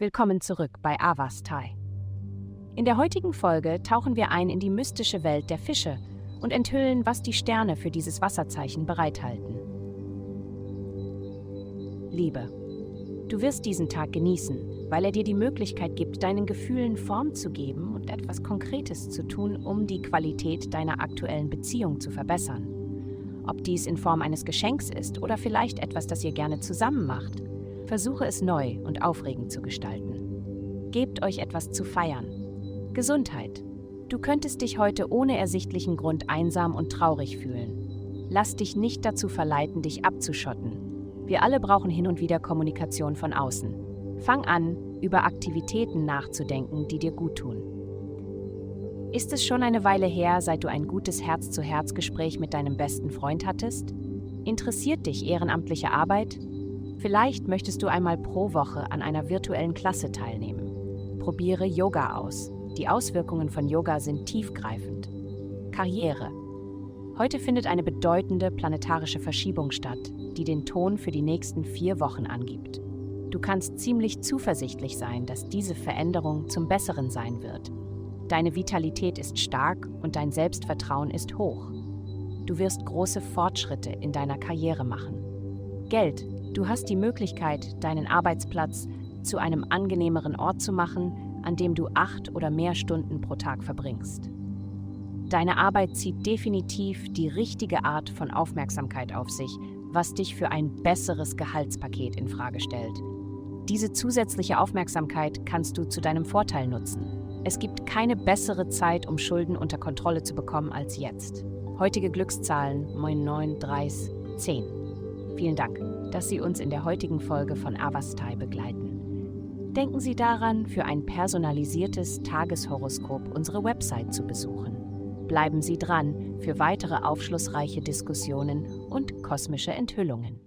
Willkommen zurück bei Avastai. In der heutigen Folge tauchen wir ein in die mystische Welt der Fische und enthüllen, was die Sterne für dieses Wasserzeichen bereithalten. Liebe. Du wirst diesen Tag genießen, weil er dir die Möglichkeit gibt, deinen Gefühlen Form zu geben und etwas Konkretes zu tun, um die Qualität deiner aktuellen Beziehung zu verbessern. Ob dies in Form eines Geschenks ist oder vielleicht etwas, das ihr gerne zusammen macht, Versuche es neu und aufregend zu gestalten. Gebt euch etwas zu feiern. Gesundheit. Du könntest dich heute ohne ersichtlichen Grund einsam und traurig fühlen. Lass dich nicht dazu verleiten, dich abzuschotten. Wir alle brauchen hin und wieder Kommunikation von außen. Fang an, über Aktivitäten nachzudenken, die dir gut tun. Ist es schon eine Weile her, seit du ein gutes Herz-zu-Herz-Gespräch mit deinem besten Freund hattest? Interessiert dich ehrenamtliche Arbeit? Vielleicht möchtest du einmal pro Woche an einer virtuellen Klasse teilnehmen. Probiere Yoga aus. Die Auswirkungen von Yoga sind tiefgreifend. Karriere. Heute findet eine bedeutende planetarische Verschiebung statt, die den Ton für die nächsten vier Wochen angibt. Du kannst ziemlich zuversichtlich sein, dass diese Veränderung zum Besseren sein wird. Deine Vitalität ist stark und dein Selbstvertrauen ist hoch. Du wirst große Fortschritte in deiner Karriere machen. Geld Du hast die Möglichkeit, deinen Arbeitsplatz zu einem angenehmeren Ort zu machen, an dem du acht oder mehr Stunden pro Tag verbringst. Deine Arbeit zieht definitiv die richtige Art von Aufmerksamkeit auf sich, was dich für ein besseres Gehaltspaket in Frage stellt. Diese zusätzliche Aufmerksamkeit kannst du zu deinem Vorteil nutzen. Es gibt keine bessere Zeit, um Schulden unter Kontrolle zu bekommen als jetzt. Heutige Glückszahlen 99, 10. Vielen Dank dass Sie uns in der heutigen Folge von Avastai begleiten. Denken Sie daran, für ein personalisiertes Tageshoroskop unsere Website zu besuchen. Bleiben Sie dran für weitere aufschlussreiche Diskussionen und kosmische Enthüllungen.